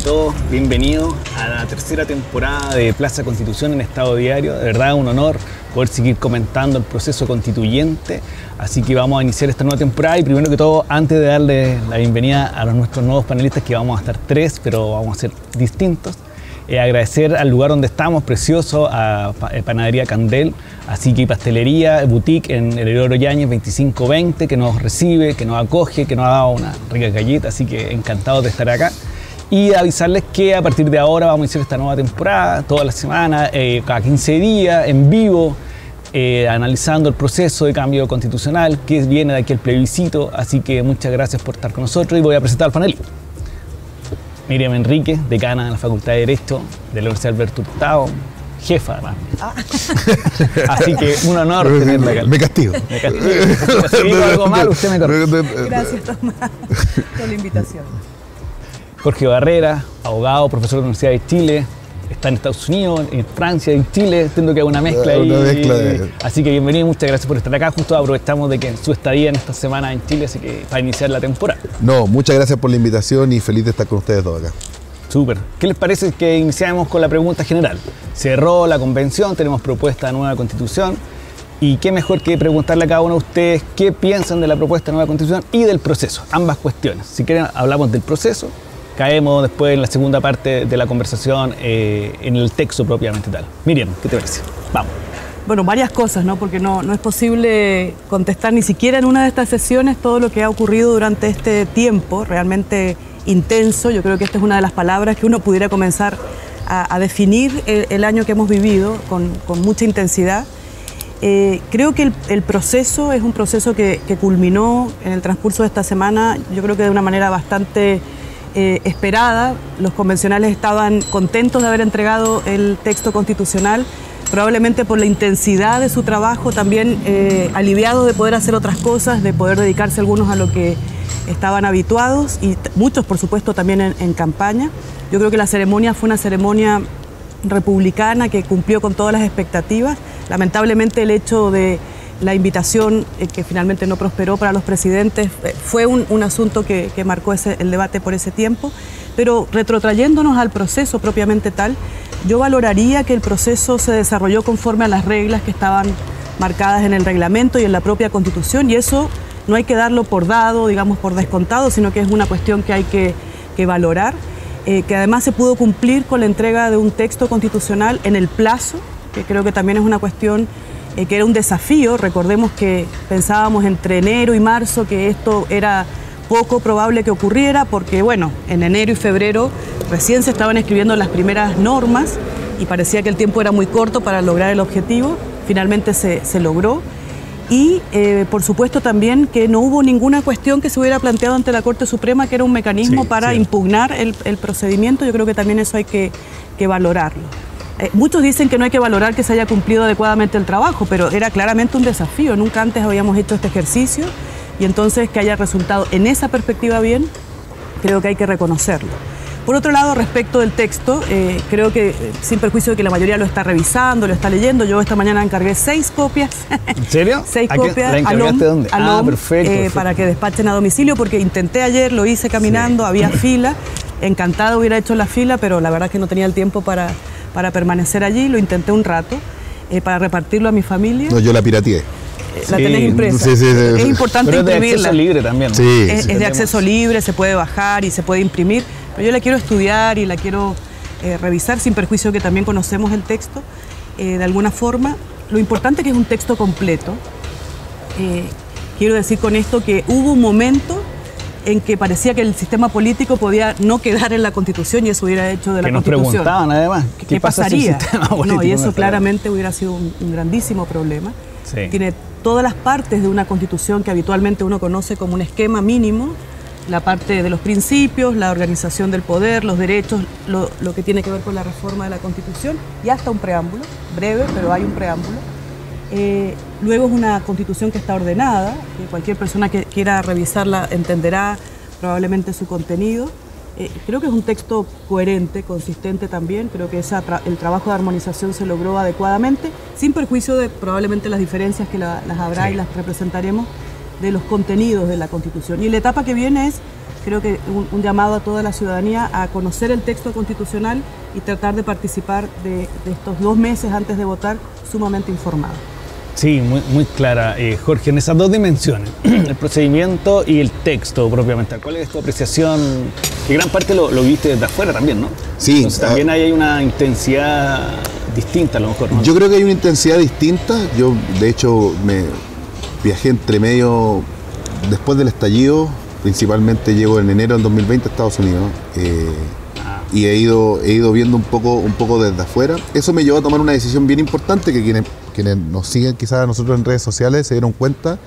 todos. Bienvenidos a la tercera temporada de Plaza Constitución en Estado Diario. De verdad, un honor poder seguir comentando el proceso constituyente. Así que vamos a iniciar esta nueva temporada y primero que todo, antes de darle la bienvenida a nuestros nuevos panelistas, que vamos a estar tres, pero vamos a ser distintos, eh, agradecer al lugar donde estamos, precioso, a eh, Panadería Candel, así que pastelería, boutique en el Heredero Yáñez 2520, que nos recibe, que nos acoge, que nos ha dado una rica galleta, así que encantados de estar acá. Y avisarles que a partir de ahora vamos a iniciar esta nueva temporada, toda la semana, eh, cada 15 días, en vivo, analizando el proceso de cambio constitucional que viene de aquí el plebiscito. Así que muchas gracias por estar con nosotros y voy a presentar al panel. Miriam Enrique, decana de la Facultad de Derecho de la Universidad Alberto Hurtado, jefa además. Ah. Así que un honor tenerla acá. Me castigo. Me castigo. Si digo algo mal, usted me corrige. Gracias, Tomás, por la invitación. Jorge Barrera, abogado, profesor de la Universidad de Chile, está en Estados Unidos, en Francia, en Chile, tengo que hacer una mezcla. Una mezcla de... Así que bienvenido muchas gracias por estar acá. Justo aprovechamos de que su estadía en esta semana en Chile, así que para iniciar la temporada. No, muchas gracias por la invitación y feliz de estar con ustedes todos acá. Súper. ¿Qué les parece que iniciamos con la pregunta general? Cerró la convención, tenemos propuesta de nueva constitución. Y qué mejor que preguntarle a cada uno de ustedes qué piensan de la propuesta de nueva constitución y del proceso, ambas cuestiones. Si quieren, hablamos del proceso caemos después en la segunda parte de la conversación eh, en el texto propiamente tal. Miriam, ¿qué te parece? Vamos. Bueno, varias cosas, ¿no? Porque no, no es posible contestar ni siquiera en una de estas sesiones todo lo que ha ocurrido durante este tiempo, realmente intenso. Yo creo que esta es una de las palabras que uno pudiera comenzar a, definir el, año que hemos vivido con, con mucha intensidad. Eh, creo que el, proceso es un proceso que, que, culminó en el transcurso de esta semana, yo creo que de una manera bastante eh, esperada. Los convencionales estaban contentos de haber entregado el texto constitucional, probablemente por la intensidad de su trabajo, también eh, aliviados de poder hacer otras cosas, de poder dedicarse algunos a lo que estaban habituados y muchos, por supuesto, también en campaña. Yo creo que la ceremonia fue una ceremonia republicana que cumplió con todas las expectativas. Lamentablemente el hecho de la invitación eh, que finalmente no prosperó para los presidentes eh, fue un, asunto que, marcó el debate por ese tiempo, pero retrotrayéndonos al proceso propiamente tal, yo valoraría que el proceso se desarrolló conforme a las reglas que estaban marcadas en el reglamento y en la propia constitución y eso no hay que darlo por dado, digamos por descontado, sino que es una cuestión que hay que, valorar, eh, que además se pudo cumplir con la entrega de un texto constitucional en el plazo, que creo que también es una cuestión eh, que era un desafío. Recordemos que pensábamos entre enero y marzo que esto era poco probable que ocurriera porque, bueno, en enero y febrero recién se estaban escribiendo las primeras normas y parecía que el tiempo era muy corto para lograr el objetivo. Finalmente se, logró. Y eh, por supuesto también que no hubo ninguna cuestión que se hubiera planteado ante la Corte Suprema que era un mecanismo para impugnar el, procedimiento. Yo creo que también eso hay que valorarlo. Eh, muchos dicen que no hay que valorar que se haya cumplido adecuadamente el trabajo, pero era claramente un desafío. Nunca antes habíamos hecho este ejercicio y entonces que haya resultado en esa perspectiva bien, creo que hay que reconocerlo. Por otro lado, respecto del texto, eh, creo que eh, sin perjuicio de que la mayoría lo está revisando, lo está leyendo, yo esta mañana encargué seis copias. ¿En serio? seis copias ¿La encargaste dónde? ah, perfecto, para que despachen a domicilio, porque intenté ayer, lo hice caminando, había fila. Encantado hubiera hecho la fila, pero la verdad es que no tenía el tiempo para, para permanecer allí, lo intenté un rato eh, para repartirlo a mi familia. No, yo la pirateé. La tenés impresa. Sí, sí, es importante pero imprimirla. Es de acceso libre también. Sí, es, de acceso libre, se puede bajar y se puede imprimir, pero yo la quiero estudiar y la quiero eh, revisar sin perjuicio que también conocemos el texto eh, de alguna forma. Lo importante es que es un texto completo. quiero decir con esto que hubo un momento en que parecía que el sistema político podía no quedar en la Constitución y eso hubiera hecho de la Constitución. nos preguntaban además, ¿qué, pasaría? no, y eso claramente hubiera sido un, grandísimo problema. Tiene todas las partes de una Constitución que habitualmente uno conoce como un esquema mínimo, la parte de los principios, la organización del poder, los derechos, lo, lo que tiene que ver con la reforma de la Constitución y hasta un preámbulo, breve, pero hay un preámbulo eh, luego es una constitución que está ordenada, que cualquier persona que quiera revisarla entenderá probablemente su contenido. Eh, creo que es un texto coherente, consistente también, creo que el trabajo de armonización se logró adecuadamente, sin perjuicio de probablemente las diferencias que las habrá y las representaremos de los contenidos de la Constitución. Y la etapa que viene es creo que un, un llamado a toda la ciudadanía a conocer el texto constitucional y tratar de participar de, de estos dos meses antes de votar sumamente informado. Sí, muy, muy clara, eh, Jorge, en esas dos dimensiones, el procedimiento y el texto propiamente. ¿Cuál es tu apreciación? Que gran parte lo, lo viste desde afuera también, ¿no? Sí, Entonces, también ah, ahí hay una intensidad distinta a lo mejor, ¿no? Yo creo que hay una intensidad distinta. Yo, de hecho, me viajé entre medio después del estallido. Principalmente llego en enero del 2020 a Estados Unidos. eh, Ah, y he ido, he ido viendo un poco, un poco desde afuera. Eso me llevó a tomar una decisión bien importante que quienes, quienes nos siguen quizás a nosotros en redes sociales se dieron cuenta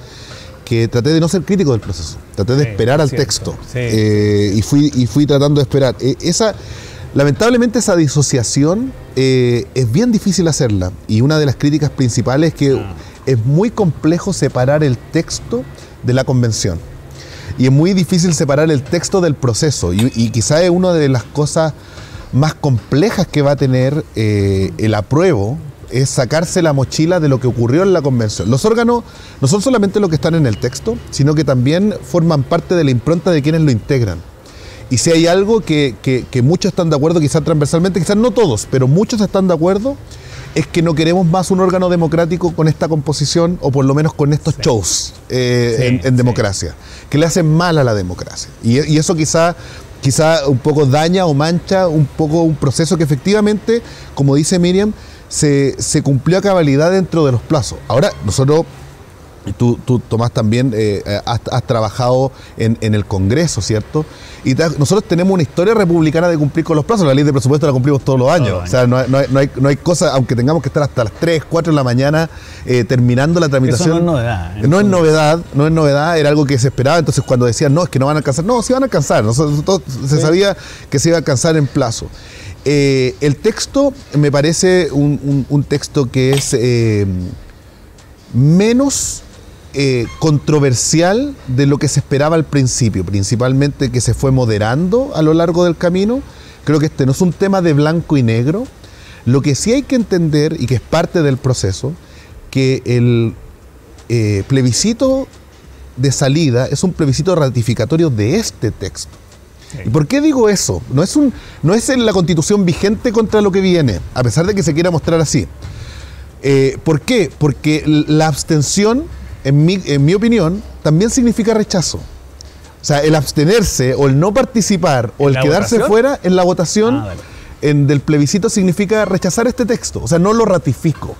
que traté de no ser crítico del proceso, traté de Sí, esperar al cierto, texto sí. Eh, y, fui, y fui tratando de esperar. Eh, esa, lamentablemente esa disociación eh, es bien difícil hacerla y una de las críticas principales es que Ah. es muy complejo separar el texto de la convención. Y es muy difícil separar el texto del proceso. Y, y quizá es una de las cosas más complejas que va a tener el apruebo, es sacarse la mochila de lo que ocurrió en la convención. Los órganos no son solamente los que están en el texto, sino que también forman parte de la impronta de quienes lo integran. Y si hay algo que, que- que muchos están de acuerdo, quizás transversalmente, quizás no todos, pero muchos están de acuerdo, es que no queremos más un órgano democrático con esta composición o por lo menos con estos shows eh, Sí, en, en sí. democracia, que le hacen mal a la democracia. Y, y eso quizá, quizá un poco daña o mancha un poco un proceso que efectivamente, como dice Miriam, se, se cumplió a cabalidad dentro de los plazos. Ahora, nosotros Tú, tú, Tomás, también eh, eh, has, has trabajado en, en el Congreso, ¿cierto? Y te nosotros tenemos una historia republicana de cumplir con los plazos. La ley de presupuesto la cumplimos todos los años. los O sea, no hay, no hay, no hay, no hay cosa, aunque tengamos que estar hasta las 3, 4 de la mañana eh, terminando la tramitación. no es novedad, No es novedad, no es novedad, era algo que se esperaba. Entonces, cuando decían, no, es que no van a alcanzar, no, sí van a alcanzar. Nosotros, se sabía que se iba a alcanzar en plazo. Eh, el texto me parece un, texto que es eh, menos eh, controversial de lo que se esperaba al principio, principalmente que se fue moderando a lo largo del camino. Creo que este no es un tema de blanco y negro. Lo que sí hay que entender, y que es parte del proceso, que el plebiscito de salida es un plebiscito ratificatorio de este texto. ¿Y por qué digo eso? No es, un, no es en la constitución vigente contra lo que viene, a pesar de que se quiera mostrar así. Eh, ¿Por qué? Porque la abstención, en mi, en mi opinión, también significa rechazo. O sea, el abstenerse o el no participar o ¿En el quedarse votación? fuera en la votación Ah, vale. en, del plebiscito significa rechazar este texto. O sea, no lo ratifico.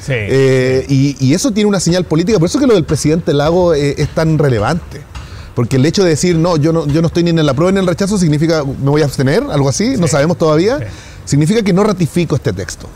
Sí. Eh, y, y eso tiene una señal política. Por eso que lo del presidente Lago eh, es tan relevante. Porque el hecho de decir, no, yo no, yo no estoy ni en la prueba ni en el rechazo, significa, me voy a abstener, algo así, no sabemos todavía, Sí. significa que no ratifico este texto.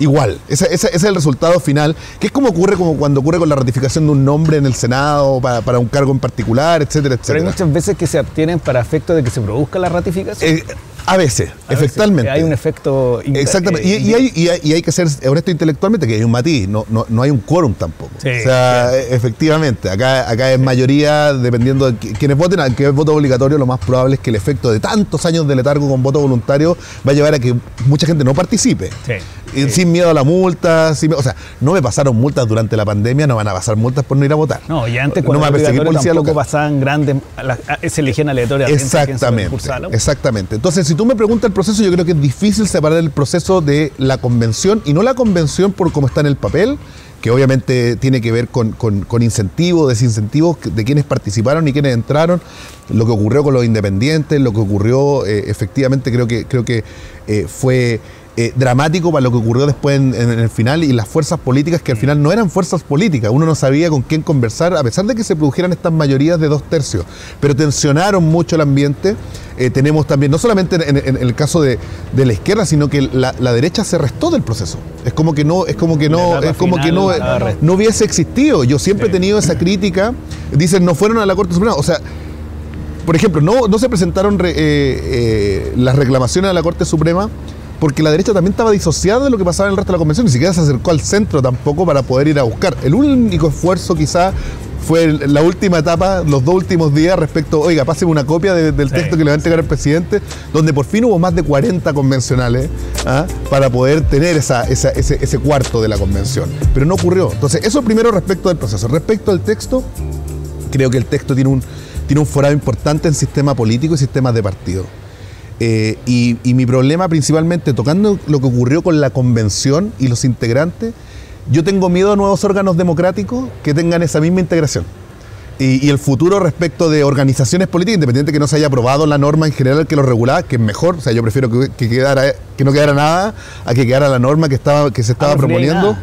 Igual, ese, ese- ese es el resultado final, que es como ocurre como cuando ocurre con la ratificación de un nombre en el Senado para, para un cargo en particular, etcétera, Pero hay etcétera. muchas veces que se obtienen para efecto de que se produzca la ratificación. Eh, a veces, A veces, efectivamente. Hay un efecto. Exactamente. eh, Y, y hay, y hay- y hay que ser honesto intelectualmente, que hay un matiz, no, no, no hay un quórum tampoco. Sí, o sea, eh, efectivamente, acá, acá es mayoría, dependiendo de qui- quienes voten, aunque es voto obligatorio, lo más probable es que el efecto de tantos años de letargo con voto voluntario va a llevar a que mucha gente no participe. Sí, sí. Sin miedo a la multa, sin- o sea, no me pasaron multas durante la pandemia, no van a pasar multas por no ir a votar. No, y antes No cuando me era perseguir obligatorio policía local. pasaban grandes, la- se elegían aleatoriamente Exactamente, exactamente. Entonces, si tú me preguntas el proceso, yo creo que es difícil separar el proceso de la convención y no la convención por cómo está en el papel, que obviamente tiene que ver con, con, con incentivos, desincentivos de quienes participaron y quienes entraron, lo que ocurrió con los independientes, lo que ocurrió eh, efectivamente creo que, creo que eh, fue eh, dramático para lo que ocurrió después en, en el final y las fuerzas políticas que al final no eran fuerzas políticas, uno no sabía con quién conversar, a pesar de que se produjeran estas mayorías de dos tercios, pero tensionaron mucho el ambiente. Eh, tenemos también, no solamente en, el caso de, de la izquierda, sino que la, la derecha se restó del proceso. Es como que no, es como que no, es como que no, no hubiese existido. Yo siempre he tenido esa crítica. Dicen, no fueron a la Corte Suprema. O sea, por ejemplo, no, no se presentaron re- eh, las reclamaciones a la Corte Suprema porque la derecha también estaba disociada de lo que pasaba en el resto de la convención, ni siquiera se acercó al centro tampoco para poder ir a buscar. El único esfuerzo quizá fue la última etapa, los dos últimos días respecto, oiga, páseme una copia de- del Sí, texto que le va a entregar el presidente, donde por fin hubo más de 40 convencionales ¿ah? para poder tener esa, esa- ese, ese cuarto de la convención. Pero no ocurrió. Entonces, eso primero respecto del proceso. Respecto al texto, creo que el texto tiene un tiene un forado importante en sistema político y sistemas de partido. Eh, y, y mi problema principalmente, tocando lo que ocurrió con la convención y los integrantes, yo tengo miedo a nuevos órganos democráticos que tengan esa misma integración. Y, y el futuro respecto de organizaciones políticas, independiente que no se haya aprobado la norma en general que lo regulaba, que es mejor, o sea, yo prefiero que, que quedara, que no quedara nada a que quedara la norma que, estaba, que se estaba Ah, proponiendo.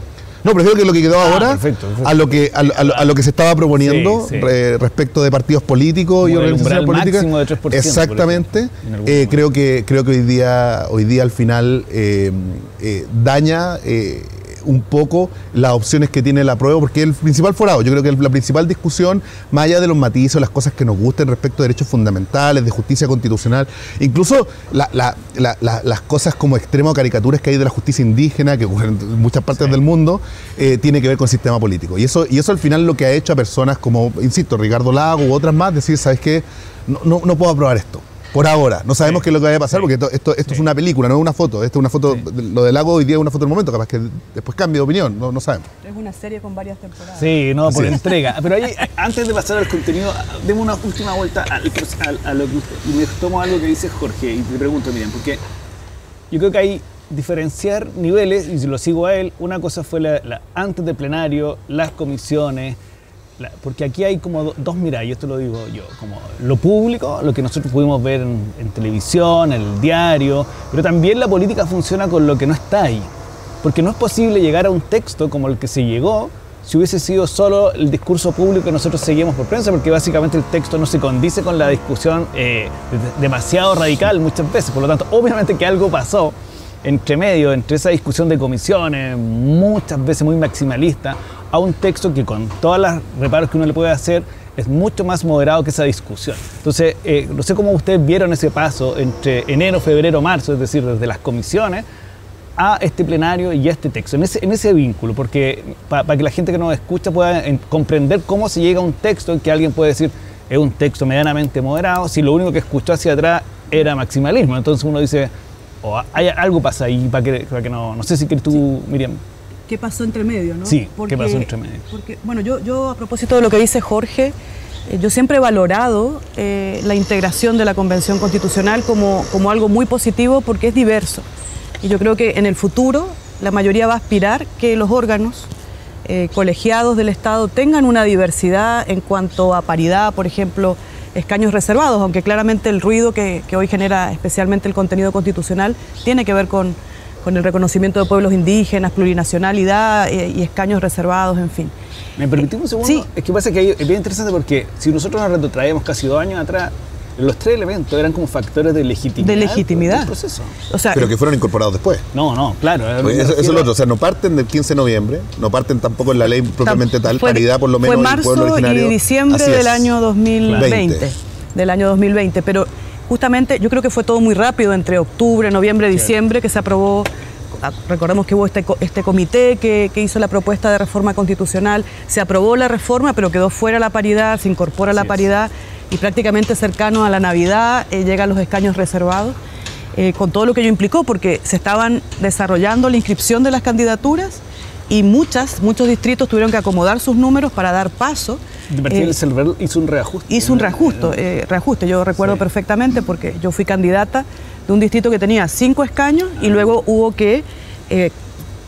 No, prefiero que lo que quedó Ah, ahora perfecto, perfecto. a lo que a, lo- a lo- a lo que se estaba proponiendo Sí, sí. re- respecto de partidos políticos y Como organizaciones políticas. máximo de 3%, por Exactamente. ejemplo, Eh, creo que creo que hoy día hoy día al final eh, eh, daña un poco las opciones que tiene la prueba, porque el principal forado, yo creo que la principal discusión, más allá de los matices o las cosas que nos gusten respecto de derechos fundamentales, de justicia constitucional, incluso la- la- la- la- las cosas como extremo caricaturas que hay de la justicia indígena, que ocurren en muchas partes del mundo, eh, tiene que ver con el sistema político. Y eso, y eso al final lo que ha hecho a personas como, insisto, Ricardo Lago u otras más, decir, ¿sabes qué? No, no, no puedo aprobar esto. Por ahora, no sabemos Sí. qué es lo que vaya a pasar Sí. porque esto, esto, esto es una película, no es una foto. Esto es una foto, Sí. lo del lago hoy día es una foto del momento, capaz que después cambie de opinión, no, no sabemos. Es una serie con varias temporadas. Sí, no, por entrega. Pero ahí, antes de pasar al contenido, demos una última vuelta al- al- a, lo que usted, y me tomo algo que dice Jorge y te pregunto, miren, porque yo creo que hay diferenciar niveles, y si lo sigo a él, una cosa fue la, la- antes del plenario, las comisiones, porque aquí hay como do- dos miradas, y esto lo digo yo, como lo público, lo que nosotros pudimos ver en, en televisión, en el diario, pero también la política funciona con lo que no está ahí. Porque no es posible llegar a un texto como el que se llegó si hubiese sido solo el discurso público que nosotros seguimos por prensa, porque básicamente el texto no se condice con la discusión eh, de- demasiado radical muchas veces. Por lo tanto, obviamente que algo pasó entre medio, entre esa discusión de comisiones, muchas veces muy maximalista, a un texto que con todos los reparos que uno le puede hacer, es mucho más moderado que esa discusión. Entonces, eh, no sé cómo ustedes vieron ese paso entre enero, febrero, marzo, es decir, desde las comisiones a este plenario y a este texto, en ese, en ese vínculo, porque para que la gente que nos escucha pueda en- comprender cómo se llega a un texto en que alguien puede decir es un texto medianamente moderado, si lo único que escuchó hacia atrás era maximalismo. Entonces uno dice, o hay, algo pasa ahí para que, para que no... No sé si quieres tú, Miriam. ¿Qué pasó entre medio, no? Sí, ¿qué pasó entre medio? Porque, bueno, yo, yo a propósito de lo que dice Jorge, eh, yo siempre he valorado eh, la integración de la Convención Constitucional como, como algo muy positivo porque es diverso. Y yo creo que en el futuro la mayoría va a aspirar que los órganos eh, colegiados del Estado tengan una diversidad en cuanto a paridad, por ejemplo, escaños reservados, aunque claramente el ruido que, que hoy genera especialmente el contenido constitucional tiene que ver con, con el reconocimiento de pueblos indígenas, plurinacionalidad eh, y escaños reservados, en fin. ¿Me permitimos un segundo? Sí. Es que pasa que es bien interesante porque si nosotros nos retrotraemos casi dos años atrás, los tres elementos eran como factores de legitimidad. De legitimidad. del proceso. O sea, Pero que fueron incorporados después. No, no, claro. Porque Eso, eso es lo otro, o sea, no parten del 15 de noviembre, no parten tampoco en la ley propiamente tal, fue- paridad por lo menos Fue del pueblo marzo y diciembre Así del es. año 2020. 20. Del año 2020. Pero justamente yo creo que fue todo muy rápido, entre octubre, noviembre, diciembre, que se aprobó. ah, Recordemos que hubo este, este comité que, que hizo la propuesta de reforma constitucional. Se aprobó la reforma, pero quedó fuera la paridad, se incorpora la paridad y prácticamente cercano a la Navidad eh, llegan los escaños reservados. eh, con todo lo que ello implicó, porque se estaban desarrollando la inscripción de las candidaturas y muchas, muchos distritos tuvieron que acomodar sus números para dar paso. Martín Eh, hizo un reajuste. hizo un reajuste, eh, reajuste, yo recuerdo Sí. perfectamente porque yo fui candidata de un distrito que tenía cinco escaños y luego hubo que eh,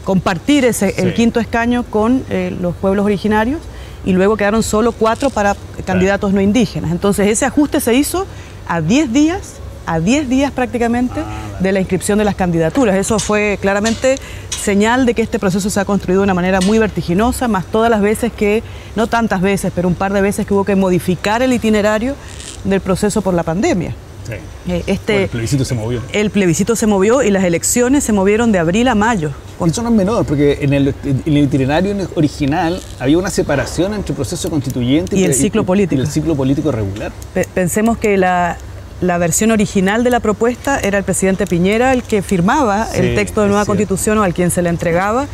compartir ese, el quinto escaño con eh, los pueblos originarios y luego quedaron solo cuatro para candidatos no indígenas. Entonces ese ajuste se hizo a 10 días, a 10 días prácticamente de la inscripción de las candidaturas. Eso fue claramente señal de que este proceso se ha construido de una manera muy vertiginosa, más todas las veces que, no tantas veces, pero un par de veces que hubo que modificar el itinerario del proceso por la pandemia. Sí. Eh, Este, Bueno, el plebiscito se movió. el plebiscito se movió y las elecciones se movieron de abril a mayo. Eso no es menor, porque en el, en el itinerario original había una separación entre proceso constituyente Y el ciclo político. y el ciclo político regular. Pe- Pensemos que la, la versión original de la propuesta era el presidente Piñera el que firmaba Sí, el texto de nueva constitución o al quien se le entregaba.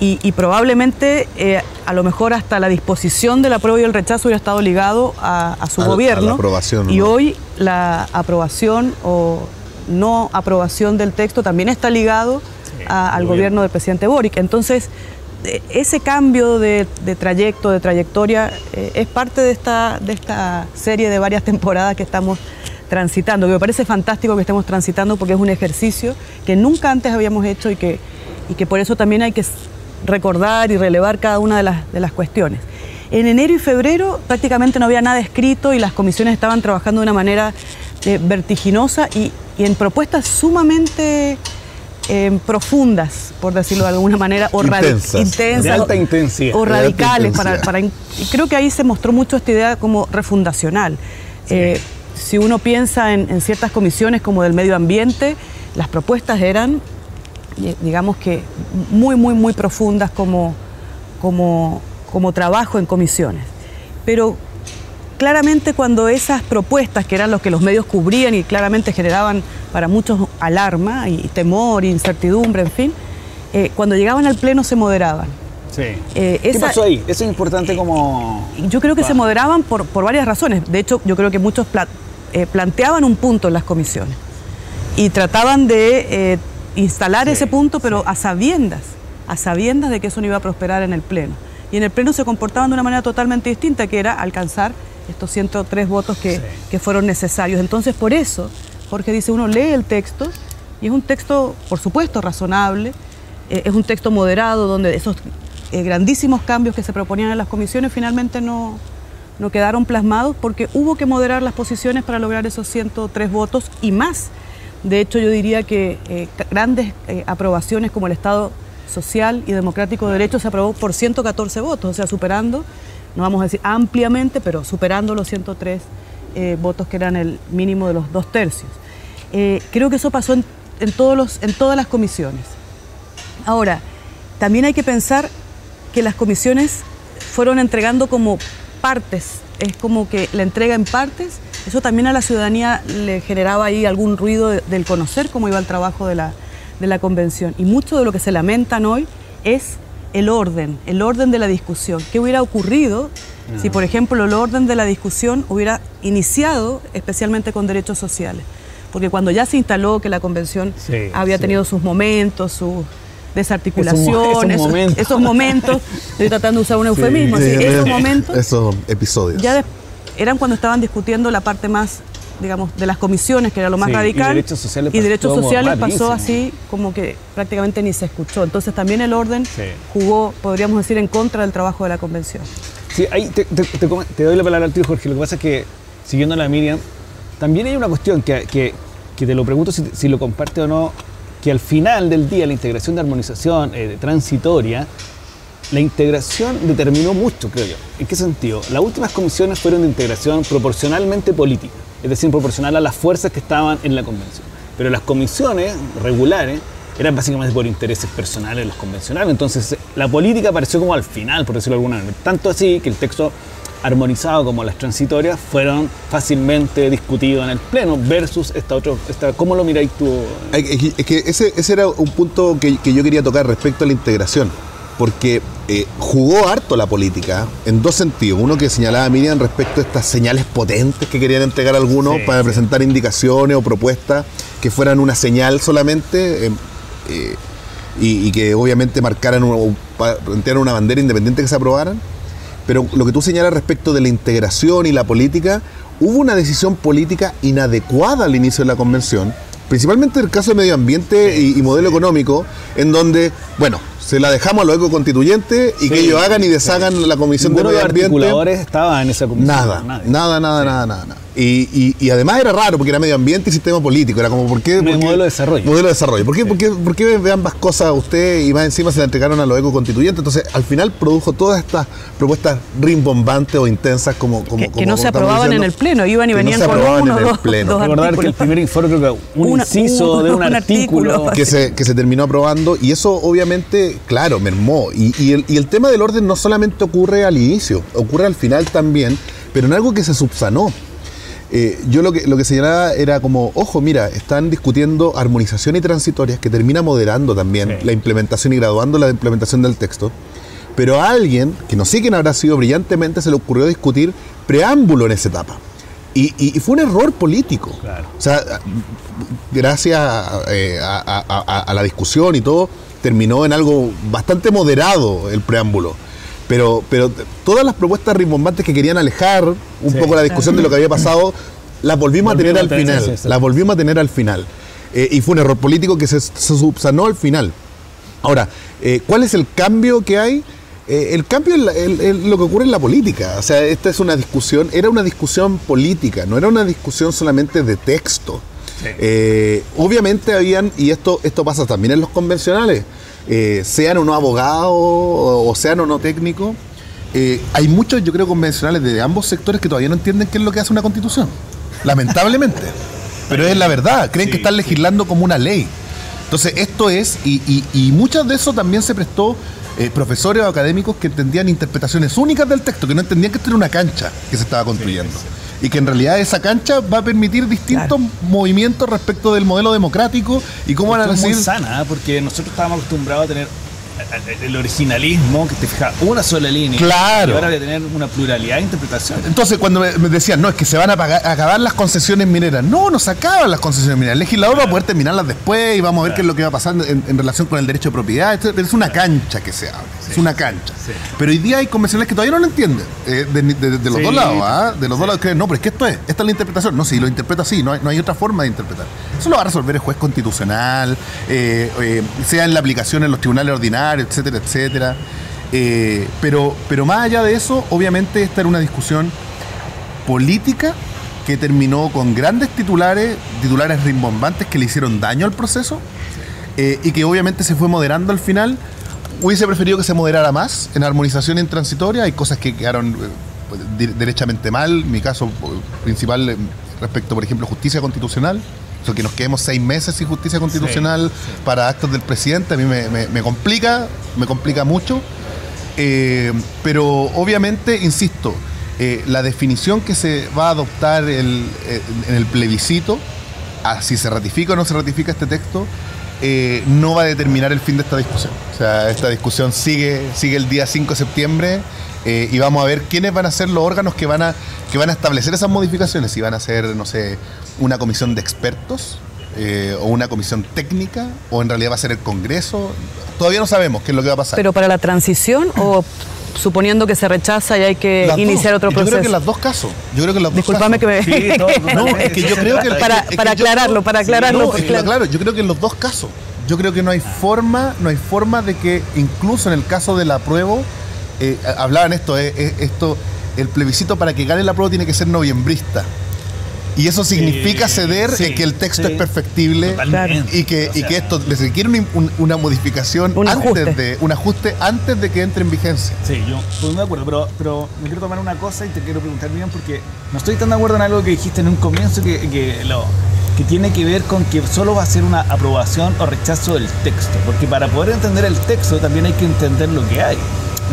Y, y probablemente, eh, a lo mejor hasta la disposición del apruebo y el rechazo hubiera estado ligado a, a su A la- a la gobierno. aprobación, y ¿no? hoy la aprobación o no aprobación del texto también está ligado Sí, al gobierno. gobierno del presidente Boric. Entonces, eh, ese cambio de, trayecto, de trayectoria, eh, es parte de esta, de esta serie de varias temporadas que estamos transitando, que me parece fantástico que estemos transitando porque es un ejercicio que nunca antes habíamos hecho y que, y que por eso también hay que recordar y relevar cada una de las, de las cuestiones. En enero y febrero prácticamente no había nada escrito y las comisiones estaban trabajando de una manera eh, vertiginosa y, y en propuestas sumamente eh, profundas, por decirlo de alguna manera, o intensas, de alta intensidad. O radicales. Para, para, y creo que ahí se mostró mucho esta idea como refundacional. Eh, si uno piensa en, ciertas comisiones como del medio ambiente, las propuestas eran, digamos que, muy, muy, muy profundas como, como, como trabajo en comisiones. Pero claramente cuando esas propuestas, que eran los que los medios cubrían y claramente generaban para muchos alarma y temor, incertidumbre, en fin, eh, cuando llegaban al Pleno se moderaban. Sí. Eh, ¿Qué pasó ahí? Eso es importante como... Yo creo que se moderaban por, por, varias razones. De hecho, yo creo que muchos eh, planteaban un punto en las comisiones y trataban de instalar ese punto, pero a sabiendas, a sabiendas de que eso no iba a prosperar en el Pleno. Y en el Pleno se comportaban de una manera totalmente distinta, que era alcanzar estos 103 votos que, fueron necesarios. Entonces, por eso, Jorge dice, uno lee el texto y es un texto, por supuesto, razonable, eh, es un texto moderado donde esos eh, grandísimos cambios que se proponían en las comisiones finalmente no, no quedaron plasmados porque hubo que moderar las posiciones para lograr esos 103 votos y más. De hecho, yo diría que eh, grandes aprobaciones como el Estado Social y Democrático de Derecho se aprobó por 114 votos, o sea, superando no vamos a decir ampliamente, pero superando los 103 eh, votos que eran el mínimo de los dos tercios. Eh, creo que eso pasó en todas las comisiones. Ahora, también hay que pensar que las comisiones fueron entregando como partes, es como que la entrega en partes, eso también a la ciudadanía le generaba ahí algún ruido del conocer cómo iba el trabajo de la, de la convención. Y mucho de lo que se lamentan hoy es el orden, el orden de la discusión. ¿Qué hubiera ocurrido si, por ejemplo, el orden de la discusión hubiera iniciado especialmente con derechos sociales? Porque cuando ya se instaló que la convención había tenido sus momentos, sus desarticulaciones, esos, momentos. estoy tratando de usar un eufemismo, esos momentos, esos episodios. Ya eran cuando estaban discutiendo la parte más digamos, de las comisiones, que era lo más radical. Y derechos sociales, y derechos sociales pasó así como que prácticamente ni se escuchó. Entonces también el orden jugó, podríamos decir, en contra del trabajo de la convención. Sí, ahí te, doy la palabra al tío Jorge. Lo que pasa es que, siguiendo a la Miriam, también hay una cuestión que, que, te lo pregunto si, lo comparte o no, que al final del día la integración de armonización eh, transitoria la integración determinó mucho, creo yo. ¿En qué sentido? Las últimas comisiones fueron de integración proporcionalmente política es decir, proporcional a las fuerzas que estaban en la convención. Pero las comisiones regulares eran básicamente por intereses personales los convencionales. Entonces, la política apareció como al final, por decirlo de alguna manera. Tanto así que el texto armonizado como las transitorias fueron fácilmente discutidos en el Pleno versus esta otra... Esta, ¿Cómo lo miráis tú? Es que ese, ese era un punto que, que yo quería tocar respecto a la integración porque eh, jugó harto la política en dos sentidos. Uno que señalaba Miriam respecto a estas señales potentes que querían entregar algunos para presentar indicaciones o propuestas que fueran una señal solamente eh, eh, y, que obviamente marcaran o plantearan una bandera independiente que se aprobaran. Pero lo que tú señalas respecto de la integración y la política, hubo una decisión política inadecuada al inicio de la convención, principalmente en el caso de medio ambiente y modelo económico, en donde, bueno, se la dejamos a los ecoconstituyentes y que ellos hagan y deshagan la comisión de medio ambiente. Los estaban en esa comisión. Nada, nada, nada, nada, nada, Y, además era raro porque era medio ambiente y sistema político. Era como, ¿por qué? modelo de desarrollo. Modelo de desarrollo. ¿Por qué, por, qué, por qué ve ambas cosas usted y más encima se la entregaron a los ecoconstituyentes? Entonces, al final produjo todas estas propuestas rimbombantes o intensas como. como que, no se aprobaban en el Pleno, iban y venían no se con uno, en el Pleno. Recordar que el primer informe creo que un inciso de un, artículo. Que, se, que se terminó aprobando y eso obviamente, claro, mermó. Y, y, el, y el tema del orden no solamente ocurre al inicio, ocurre al final también, pero en algo que se subsanó. Eh, yo lo que, lo que señalaba era como, ojo, mira, están discutiendo armonización y transitorias que termina moderando también la implementación y graduando la implementación del texto. Pero a alguien, que no sé quién habrá sido brillantemente, se le ocurrió discutir preámbulo en esa etapa. Y, fue un error político. O sea, gracias eh, a, la discusión y todo, terminó en algo bastante moderado el preámbulo. Pero, pero todas las propuestas rimbombantes que querían alejar un Sí. poco la discusión de lo que había pasado, las volvimos, a tener al final. sí, sí. Las volvimos a tener al final. Eh, y fue un error político que se, se subsanó al final. Ahora, eh, ¿cuál es el cambio que hay? Eh, el cambio es lo que ocurre en la política. O sea, esta es una discusión, era una discusión política, no era una discusión solamente de texto. Sí. Eh, obviamente habían, y esto, esto pasa también en los convencionales, eh, sean o no abogados o, o sean o no técnicos, eh, hay muchos, yo creo, convencionales de ambos sectores que todavía no entienden qué es lo que hace una constitución. Lamentablemente. Pero es la verdad, creen que están legislando como una ley. Entonces, esto es, y, y, y muchas de eso también se prestó eh, profesores o académicos que entendían interpretaciones únicas del texto, que no entendían que esto era una cancha que se estaba construyendo. Y que en realidad esa cancha va a permitir distintos movimientos respecto del modelo democrático y cómo van a Esto es muy recibir. sana, ¿eh? porque nosotros estábamos acostumbrados a tener el- originalismo, que te fija una sola línea. Claro. Y ahora voy a tener una pluralidad de interpretaciones. Entonces, cuando me, decían, no, es que se van a pagar- a acabar las concesiones mineras. No, no se acaban las concesiones mineras. El legislador va a poder terminarlas después y vamos a ver Claro. qué es lo que va a pasar en, en relación con el derecho de propiedad. Es una cancha que se abre. Es una cancha. Sí. Pero hoy día hay convencionales que todavía no lo entienden. eh, de, de- de los dos lados, ¿ah? De los dos lados creen, no, pero es que esto es, esta es la interpretación. No, si lo interpreta así, no hay, no hay otra forma de interpretar. Eso lo va a resolver el juez constitucional, eh, eh, sea en la aplicación en los tribunales ordinarios, etcétera, etcétera. Pero, pero más allá de eso, obviamente esta era una discusión política que terminó con grandes titulares, titulares rimbombantes que le hicieron daño al proceso eh, y que obviamente se fue moderando al final. Hubiese preferido que se moderara más en armonización intransitoria. Hay cosas que quedaron eh, derechamente mal. Mi caso eh, principal eh, respecto, por ejemplo, justicia constitucional. O sea, que nos quedemos seis meses sin justicia constitucional para actos del presidente, a mí me, me- me complica, me complica mucho. Eh, pero obviamente, insisto, la definición que se va a adoptar el- en el plebiscito, a si se ratifica o no se ratifica este texto, eh, no va a determinar el fin de esta discusión. O sea, esta discusión sigue, sigue el día 5 de septiembre eh, y vamos a ver quiénes van a ser los órganos que van a, que van a establecer esas modificaciones. Si van a ser, no sé, una comisión de expertos eh, o una comisión técnica o en realidad va a ser el Congreso. Todavía no sabemos qué es lo que va a pasar. Pero para la transición o suponiendo que se rechaza y hay que Las iniciar dos. otro Yo proceso. creo que en los dos casos. Yo creo que los dos Disculpame que casos. me... Sí, No, es que yo creo que Para- es que para aclararlo, para aclararlo, No, claro. claro, yo creo que en los dos casos. Yo creo que no hay forma, no hay forma de que incluso en el caso del apruebo, eh, hablaban esto, eh, eh, esto, el plebiscito para que gane el apruebo tiene que ser noviembrista. Y eso significa Eh, ceder sí, en que el texto sí. es perfectible Totalmente. y que, O y que esto les requiere una, un- una modificación Un antes ajuste. de un ajuste antes de que entre en vigencia. Sí, yo estoy de acuerdo, pero, pero me quiero tomar una cosa y te quiero preguntar bien porque no estoy tan de acuerdo en algo que dijiste en un comienzo que, que, lo, que tiene que ver con que solo va a ser una aprobación o rechazo del texto, porque para poder entender el texto también hay que entender lo que hay.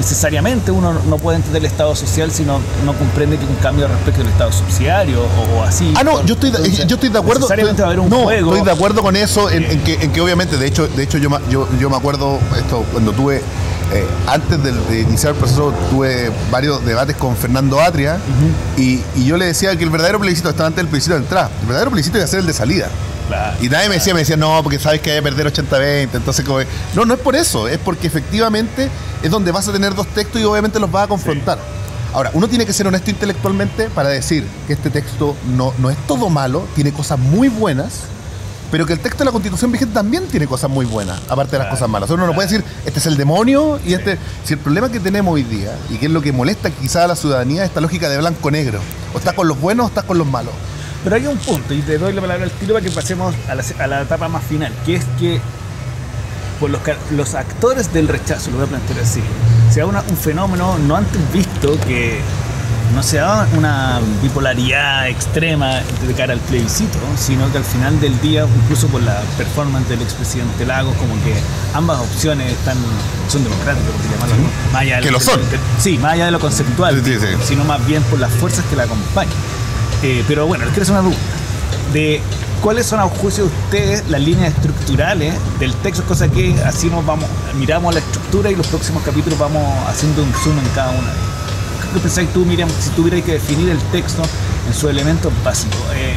Necesariamente uno no puede entender el Estado social si no, no comprende que un cambio respecto al Estado subsidiario o, o así. Ah, no, yo estoy, de- Entonces, yo estoy de acuerdo. Necesariamente va a haber un no, juego. estoy de acuerdo con eso, en, en que, en que obviamente, de hecho, de hecho yo, yo, yo me acuerdo esto cuando tuve, eh, antes de, de iniciar el proceso, tuve varios debates con Fernando Atria y, y yo le decía que el verdadero plebiscito estaba antes del plebiscito de entrada. El verdadero plebiscito iba a ser el de salida. Claro. Y nadie me decía, me decía, no, porque sabes que hay que perder 80-20, entonces como... No, no es por eso, es porque efectivamente es donde vas a tener dos textos y obviamente los vas a confrontar. Ahora, uno tiene que ser honesto intelectualmente para decir que este texto no, no es todo malo, tiene cosas muy buenas, pero que el texto de la Constitución vigente también tiene cosas muy buenas, aparte de las cosas malas. Uno no puede decir, este es el demonio y este... Si el problema que tenemos hoy día, y que es lo que molesta quizá a la ciudadanía, es esta lógica de blanco-negro. O estás con los buenos o estás con los malos. Pero hay un punto, y te doy la palabra al tiro para que pasemos a la, a la etapa más final, que es que por los, actores del rechazo, lo voy a plantear así, se da una- un fenómeno no antes visto que no se da una bipolaridad extrema de cara al plebiscito, sino que al final del día, incluso por la performance del expresidente Lagos, como que ambas opciones están, son democráticas, por llamarlo. Más allá de Que lo son. Sí, más allá de lo conceptual, Sí, sí, sí. sino más bien por las fuerzas que la acompañan. Eh, pero bueno, les quiero hacer una pregunta. De cuáles son a juicio de ustedes las líneas estructurales del texto, cosa que así nos vamos, miramos la estructura y los próximos capítulos vamos haciendo un zoom en cada una de ellas. ¿Qué pensáis tú, Miriam, si tuvierais que definir el texto en sus elementos básicos? Eh,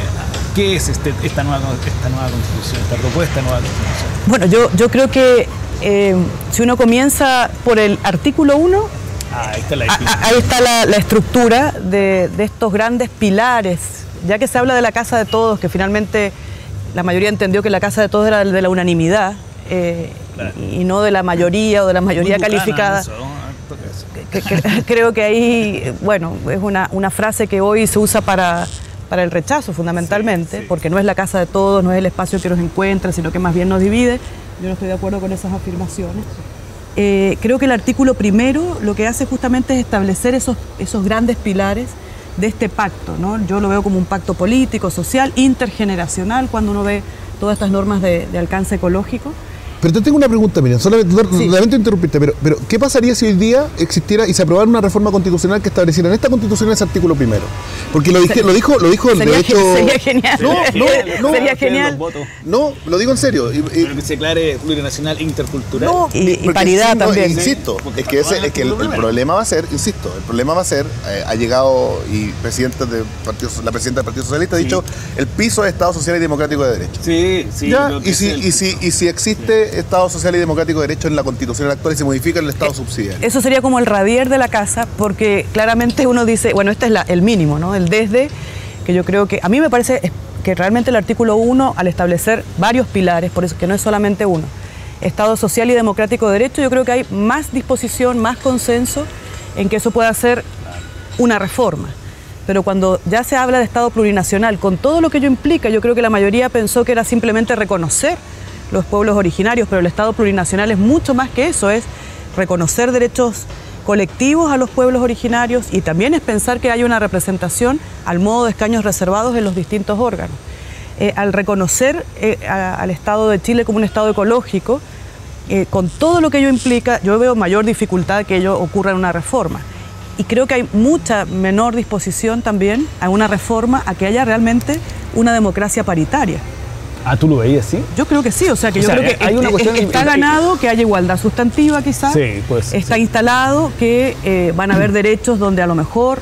¿Qué es este, esta, nueva, esta nueva constitución, esta propuesta nueva constitución? Bueno, yo, yo creo que eh, si uno comienza por el artículo 1, ah, ahí está la, ahí está la, estructura de, de, estos grandes pilares, ya que se habla de la casa de todos, que finalmente la mayoría entendió que la casa de todos era de la unanimidad eh, y, no de la mayoría o de la mayoría calificada. creo que ahí, bueno, es una, una frase que hoy se usa para para el rechazo fundamentalmente, porque no es la casa de todos, no es el espacio que nos encuentra, sino que más bien nos divide. Yo no estoy de acuerdo con esas afirmaciones. Eh, creo que el artículo primero lo que hace justamente es establecer esos, esos grandes pilares de este pacto. ¿no? Yo lo veo como un pacto político, social, intergeneracional, cuando uno ve todas estas normas de alcance ecológico. Pero te tengo una pregunta, Miriam, solamente, interrumpirte, pero, pero ¿qué pasaría si hoy día existiera y se aprobara una reforma constitucional que estableciera en esta constitución ese artículo primero? Porque lo, dije, lo dijo, lo dijo el sería, derecho. Sería genial. No, no, no. Sería genial. No, lo digo en serio. pero que se declare plurinacional intercultural. No, y, paridad también. Insisto, es que, ese, es que el, problema va a ser, insisto, el problema va a ser, eh, ha llegado y presidente de partido, la presidenta del Partido Socialista ha dicho el piso de Estado Social y Democrático de Derecho. Sí, sí. y, si, y, si, y si existe Estado social y democrático de derecho en la constitución actual y se modifica el Estado eh, subsidiario. Eso sería como el radier de la casa, porque claramente uno dice, bueno, este es el mínimo, ¿no? El desde, que yo creo que, a mí me parece que realmente el artículo 1, al establecer varios pilares, por eso que no es solamente uno, Estado social y democrático de derecho, yo creo que hay más disposición, más consenso en que eso pueda ser una reforma. Pero cuando ya se habla de Estado plurinacional, con todo lo que ello implica, yo creo que la mayoría pensó que era simplemente reconocer los pueblos originarios, pero el Estado plurinacional es mucho más que eso, es reconocer derechos colectivos a los pueblos originarios y también es pensar que hay una representación al modo de escaños reservados en los distintos órganos. Eh, al reconocer eh, al Estado de Chile como un Estado ecológico, eh, con todo lo que ello implica, yo veo mayor dificultad que ello ocurra en una reforma. Y creo que hay mucha menor disposición también a una reforma, a que haya realmente una democracia paritaria. Ah, ¿tú lo veías así? Yo creo que sí, o sea que yo creo que hay una cuestión está ganado que haya igualdad sustantiva quizás. Sí, pues. Está instalado que eh, van a haber derechos donde a lo mejor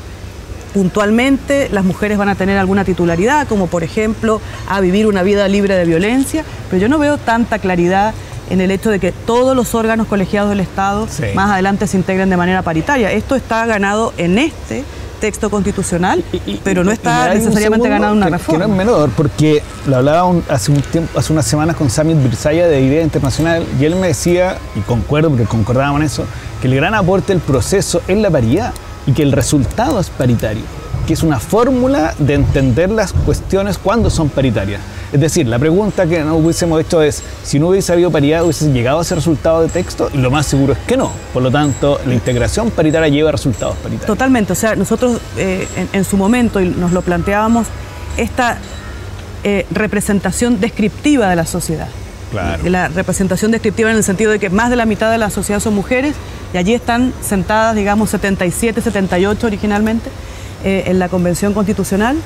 puntualmente las mujeres van a tener alguna titularidad, como por ejemplo a vivir una vida libre de violencia, pero yo no veo tanta claridad en el hecho de que todos los órganos colegiados del Estado más adelante se integren de manera paritaria. Esto está ganado en este texto constitucional, pero no está necesariamente ganado una reforma. Que no es menor, porque lo hablaba hace, un tiempo, hace unas semanas con Samit Birzaya de Idea Internacional, y él me decía, y concuerdo porque concordábamos en eso, que el gran aporte del proceso es la paridad y que el resultado es paritario, que es una fórmula de entender las cuestiones cuando son paritarias. Es decir, la pregunta que no hubiésemos hecho es, si no hubiese habido paridad, ¿hubiese llegado a ese resultado de texto? Y lo más seguro es que no. Por lo tanto, la integración paritaria lleva resultados paritarios. Totalmente. O sea, nosotros eh, en, su momento, y nos lo planteábamos, esta eh, representación descriptiva de la sociedad. Claro. La representación descriptiva en el sentido de que más de la mitad de la sociedad son mujeres y allí están sentadas, digamos, 77, 78 originalmente eh, en la Convención Constitucional,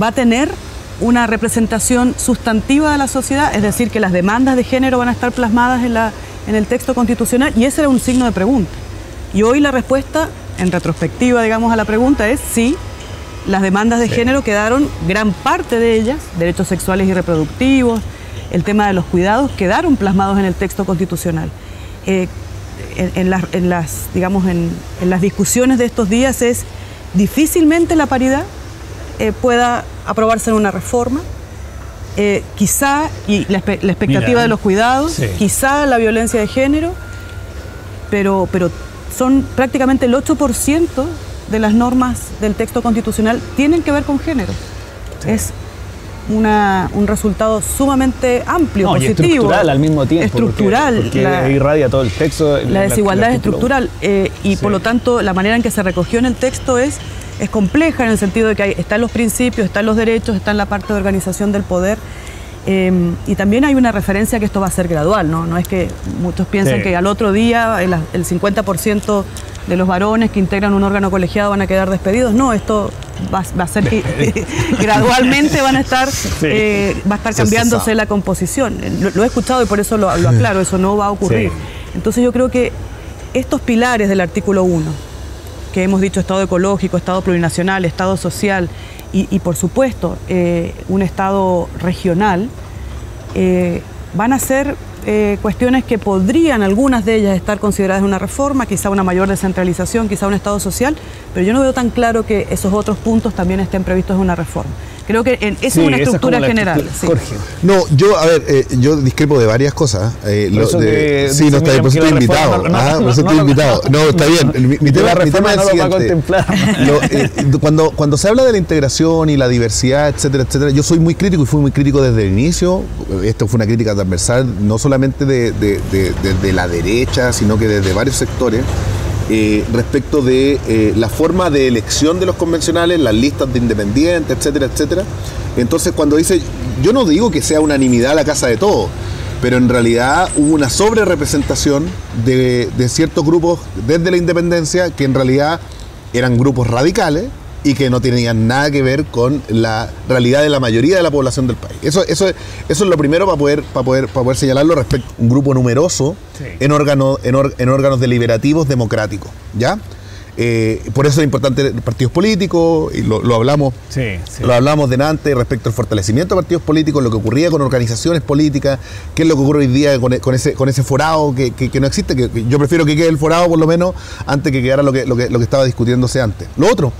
va a tener una representación sustantiva de la sociedad, es decir, que las demandas de género van a estar plasmadas en, la, en el texto constitucional y ese era un signo de pregunta. Y hoy la respuesta, en retrospectiva, digamos, a la pregunta es sí, las demandas de género quedaron, gran parte de ellas, derechos sexuales y reproductivos, el tema de los cuidados, quedaron plasmados en el texto constitucional. Eh, en, las, digamos, en, las discusiones de estos días es difícilmente la paridad eh, pueda aprobarse en una reforma. Eh, quizá, y la, expectativa de los cuidados, quizá la violencia de género, pero, pero son prácticamente el 8% de las normas del texto constitucional tienen que ver con género. Es una, un resultado sumamente amplio, positivo. estructural al mismo tiempo. Estructural. Porque, irradia todo el texto. La desigualdad es estructural eh, y por lo tanto la manera en que se recogió en el texto es es compleja en el sentido de que hay, están los principios, están los derechos, está en la parte de organización del poder. Em, y también hay una referencia que esto va a ser gradual, ¿no? No es que muchos piensen que al otro día el, 50% de los varones que integran un órgano colegiado van a quedar despedidos. No, esto va, a ser que gradualmente van a estar, eh, va a estar cambiándose la composición. Lo, he escuchado y por eso lo, lo aclaro, eso no va a ocurrir. Entonces yo creo que estos pilares del artículo 1, que hemos dicho Estado ecológico, Estado plurinacional, Estado social y, por supuesto eh, un Estado regional, eh, van a ser eh, cuestiones que podrían algunas de ellas estar consideradas una reforma, quizá una mayor descentralización, quizá un Estado social, pero yo no veo tan claro que esos otros puntos también estén previstos en una reforma. Creo que esa es una estructura general. No, yo, a ver, eh, yo discrepo de varias cosas. Eh, lo, de, sí, no está bien, por eso estoy invitado. por eso estoy invitado. No, está bien. Mi, tema, mi tema es el siguiente. Lo, eh, cuando, cuando se habla de la integración y la diversidad, etcétera, etcétera, yo soy muy crítico y fui muy crítico desde el inicio. Esto fue una crítica transversal, no solamente de, de, de, de la derecha, sino que desde varios sectores. Eh, respecto de eh, la forma de elección de los convencionales, las listas de independientes, etcétera, etcétera. Entonces, cuando dice, yo no digo que sea unanimidad la casa de todos, pero en realidad hubo una sobre representación de ciertos grupos desde la independencia que en realidad eran grupos radicales y que no tenían nada que ver con la realidad de la mayoría de la población del país. Eso, eso, eso es lo primero para poder, para poder, para poder señalarlo respecto a un grupo numeroso en, órganos, en, órganos deliberativos democráticos. ¿ya? Eh, por eso es importante partidos políticos, y lo, hablamos lo hablamos delante respecto al fortalecimiento de partidos políticos, lo que ocurría con organizaciones políticas, qué es lo que ocurre hoy día con, ese, con ese forado que, que, no existe, que, yo prefiero que quede el forado por lo menos antes que quedara lo que, lo que, lo que estaba discutiéndose antes. Lo otro,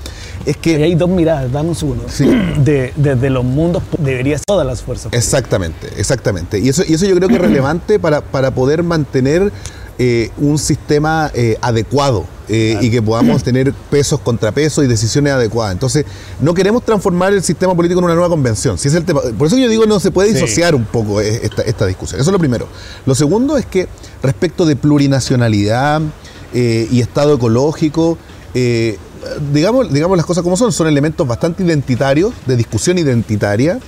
es que... hay dos miradas, dame un segundo. Sí. De, desde los mundos debería todas las fuerzas. Exactamente, exactamente. Y eso, y eso yo creo que es relevante para, para poder mantener eh, un sistema eh, adecuado eh, y que podamos tener pesos, contrapesos y decisiones adecuadas. Entonces, no queremos transformar el sistema político en una nueva convención. Si es el tema. Por eso yo digo no se puede disociar un poco esta, esta, discusión. Eso es lo primero. Lo segundo es que respecto de plurinacionalidad y Estado ecológico, digamos, digamos las cosas como son, son elementos bastante identitarios, de discusión identitaria,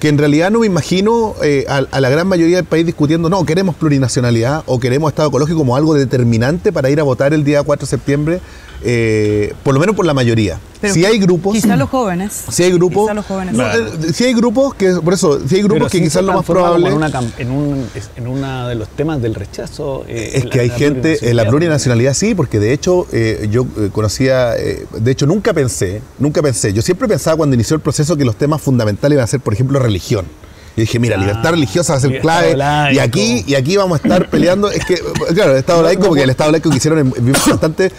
que en realidad no me imagino eh, a, la gran mayoría del país discutiendo, no, queremos plurinacionalidad o queremos Estado ecológico como algo determinante para ir a votar el día 4 de septiembre eh, por lo menos por la mayoría. si hay grupos. Quizás los jóvenes. Si hay grupos. Los jóvenes. Eh, si hay grupos que, por eso, si hay grupos que quizás lo más probable. En, una, en, un, en uno de los temas del rechazo. Eh, es que hay gente, en la plurinacionalidad sí, porque de hecho yo conocía, de hecho nunca pensé, nunca pensé, yo siempre pensaba cuando inició el proceso que los temas fundamentales iban a ser, por ejemplo, religión. Y dije, mira, libertad religiosa va a ser clave. Y aquí, y aquí vamos a estar peleando. Es que, claro, el Estado laico, porque el Estado laico que hicieron bastante es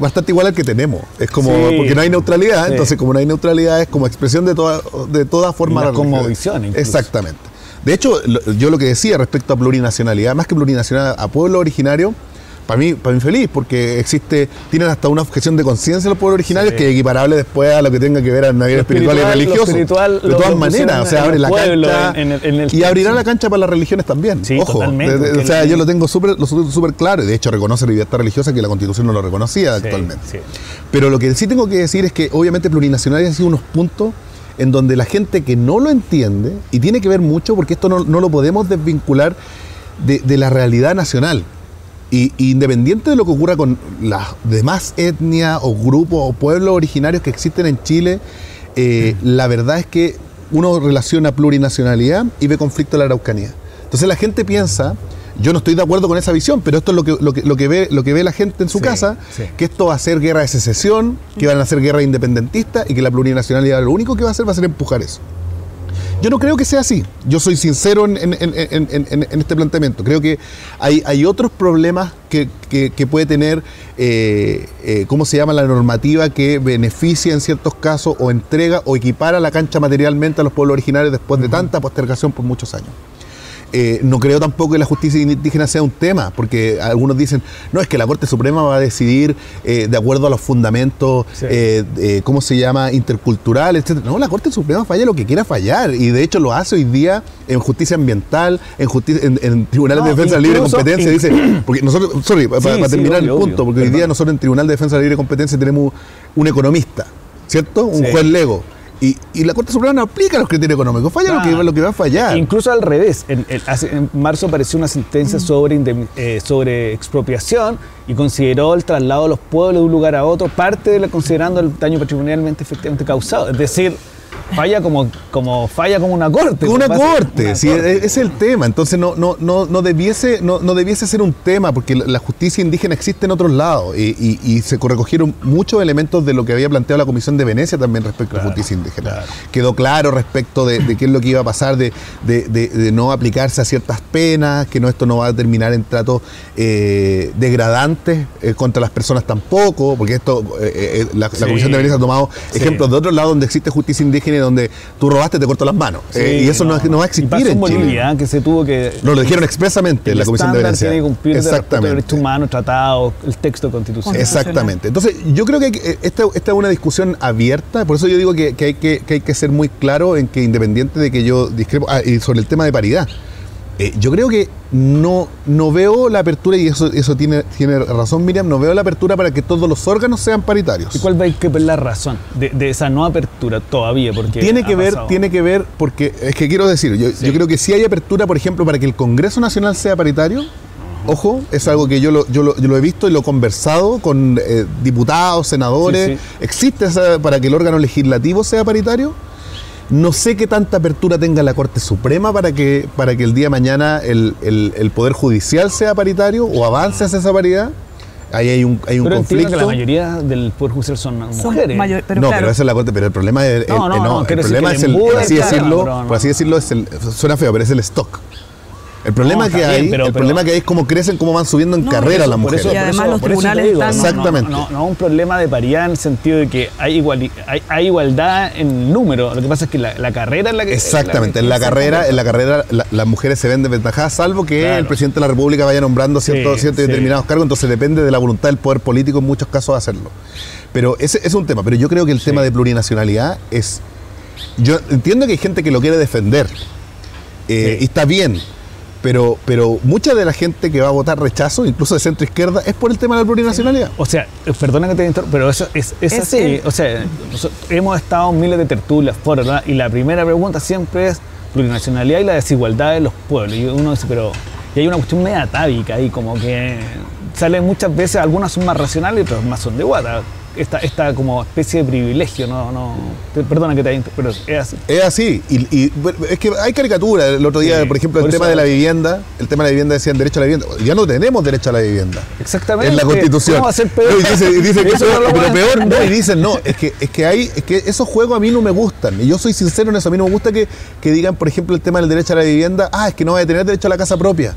bastante igual al que tenemos. Es como, porque no hay neutralidad, entonces como no hay neutralidad es como expresión de toda, de toda forma. Como visión. Exactamente. De hecho, yo lo que decía respecto a plurinacionalidad, más que plurinacionalidad, a pueblo originario, para mí, para mí feliz, porque existe, tienen hasta una objeción de conciencia los pueblos originarios que es equiparable después a lo que tenga que ver a la vida espiritual, y religioso. Espiritual, de todas maneras, o sea, abre la cancha y abrirá la cancha para las religiones también. Ojo, o sea, yo lo tengo súper super claro, y de hecho reconoce la libertad religiosa que la Constitución no lo reconocía actualmente. Pero lo que sí tengo que decir es que obviamente plurinacional ha sido unos puntos en donde la gente que no lo entiende, y tiene que ver mucho porque esto no, lo podemos desvincular de, de la realidad nacional. Y, independiente de lo que ocurra con las demás etnias o grupos o pueblos originarios que existen en Chile, eh, mm. la verdad es que uno relaciona plurinacionalidad y ve conflicto en la Araucanía. Entonces la gente piensa, yo no estoy de acuerdo con esa visión, pero esto es lo que, lo que, lo que, ve, lo que ve la gente en su casa, que esto va a ser guerra de secesión, que van a ser guerra independentista y que la plurinacionalidad lo único que va a hacer va a ser empujar eso. Yo no creo que sea así. Yo soy sincero en, este planteamiento. Creo que hay, otros problemas que, puede tener, eh, eh, ¿cómo se llama? La normativa que beneficia en ciertos casos o entrega o equipara la cancha materialmente a los pueblos originarios después de tanta postergación por muchos años. Eh, no creo tampoco que la justicia indígena sea un tema, porque algunos dicen, no, es que la Corte Suprema va a decidir eh, de acuerdo a los fundamentos, eh, ¿cómo se llama?, intercultural, etc. No, la Corte Suprema falla lo que quiera fallar, y de hecho lo hace hoy día en justicia ambiental, en, justicia, en, tribunales de defensa de libre competencia, dice, porque nosotros, sorry, para, terminar el punto, porque hoy día nosotros en Tribunal de Defensa de Libre Competencia tenemos un economista, ¿cierto? Un juez lego y, la Corte Suprema no aplica los criterios económicos, falla lo, que, lo que va a fallar. Incluso al revés, en, marzo apareció una sentencia mm. sobre, eh, sobre expropiación y consideró el traslado de los pueblos de un lugar a otro parte de la, considerando el daño patrimonialmente efectivamente causado. Es decir, falla como, como falla como una corte. Una corte, una sí, corte. ese es el tema. Entonces no, no, no, no, debiese, no, no debiese ser un tema, porque la justicia indígena existe en otros lados y, y- y se recogieron muchos elementos de lo que había planteado la Comisión de Venecia también respecto a Claro, justicia indígena. claro. Quedó claro respecto de, de qué es lo que iba a pasar, de, de- de- de no aplicarse a ciertas penas, que no esto no va a terminar en tratos eh, degradantes eh, contra las personas tampoco, porque esto eh, la, la Sí. Comisión de Venecia ha tomado Sí. ejemplos de otros lados donde existe justicia indígena donde tú robaste te corto las manos. Sí, Eh, y eso no, no va a Y existir pasó en Chile. Bolivia, ¿eh? que se tuvo que. No, lo dijeron expresamente en la Comisión de Venecia. tiene que cumplir de Exactamente. derechos humanos, tratados, el texto constitucional. Exactamente. Entonces, yo creo que que- eh, esta, esta es una discusión abierta, por eso yo digo que, que hay que, que hay que ser muy claro en que independiente de que yo discrepo, ah, y sobre el tema de paridad, eh, yo creo que no, no veo la apertura, y eso, eso tiene, tiene razón Miriam, no veo la apertura para que todos los órganos sean paritarios. ¿Y cuál veis que es la razón de, de esa no apertura todavía? Porque Tiene que ver, pasado. tiene que ver, porque es que quiero decir, yo, Sí. yo creo que si hay apertura, por ejemplo, para que el Congreso Nacional sea paritario, ojo, es algo que yo lo, yo lo, yo lo he visto y lo he conversado con eh, diputados, senadores, Sí, sí. existe esa- para que el órgano legislativo sea paritario. No sé qué tanta apertura tenga la Corte Suprema para que, para que el día de mañana el, el- el Poder Judicial sea paritario o avance hacia esa paridad. Ahí hay un, hay un Pero conflicto. que la mayoría del Poder Judicial son mujeres. mayor- pero no, claro, pero esa es la corte, pero el problema es el, No, no, el- no, el quiero decir problema es el el, por así decirlo, no. por así decirlo, es el, suena feo, pero es el stock. El problema No, que hay, bien, pero- el pero- problema que hay es cómo crecen, cómo van subiendo en No, carrera las Por mujeres. eso, Y además los por eso te tribunales digo, están- Exactamente. No, no, no un problema de paridad en el sentido de que hay, iguali- hay, hay igualdad en número. Lo que pasa es que la, la carrera es la que. Exactamente, en la se carrera, comporta. en la carrera la- las mujeres se ven desventajadas, salvo que Claro. el presidente de la República vaya nombrando ciertos, Sí, ciertos sí. determinados cargos, entonces depende de la voluntad del poder político en muchos casos hacerlo. Pero ese es un tema, pero yo creo que el tema de plurinacionalidad es... Yo entiendo que hay gente que lo quiere defender, eh, Sí. y está bien, pero, pero mucha de la gente que va a votar rechazo, incluso de centro izquierda, es por el tema de la plurinacionalidad. O sea, eh, perdona que te interrumpa, pero eso es, es Es así. el- O sea, nosotros hemos estado en miles de tertulias, foros, ¿verdad? y la primera pregunta siempre es plurinacionalidad y la desigualdad de los pueblos. Y uno dice, pero. Y hay una cuestión media atávica ahí, como que salen muchas veces, algunas son más racionales y otras más son de guata. Esta, esta como especie de privilegio, no, no. te- Perdona que te pero es así. Es así, y, y, es que hay caricatura. El otro día, Sí, por ejemplo, el tema de la vivienda, el tema de la vivienda decían derecho a la vivienda. Ya no tenemos derecho a la vivienda. Exactamente. En la constitución. ¿Cómo va a ser peor? No, y dice, y dice que Eso no lo pero peor, no, y dicen, no, es que, es que hay, es que esos juegos a mí no me gustan. Y yo soy sincero en eso, a mí no me gusta que, que digan, por ejemplo, el tema del derecho a la vivienda, ah, es que no va a tener derecho a la casa propia.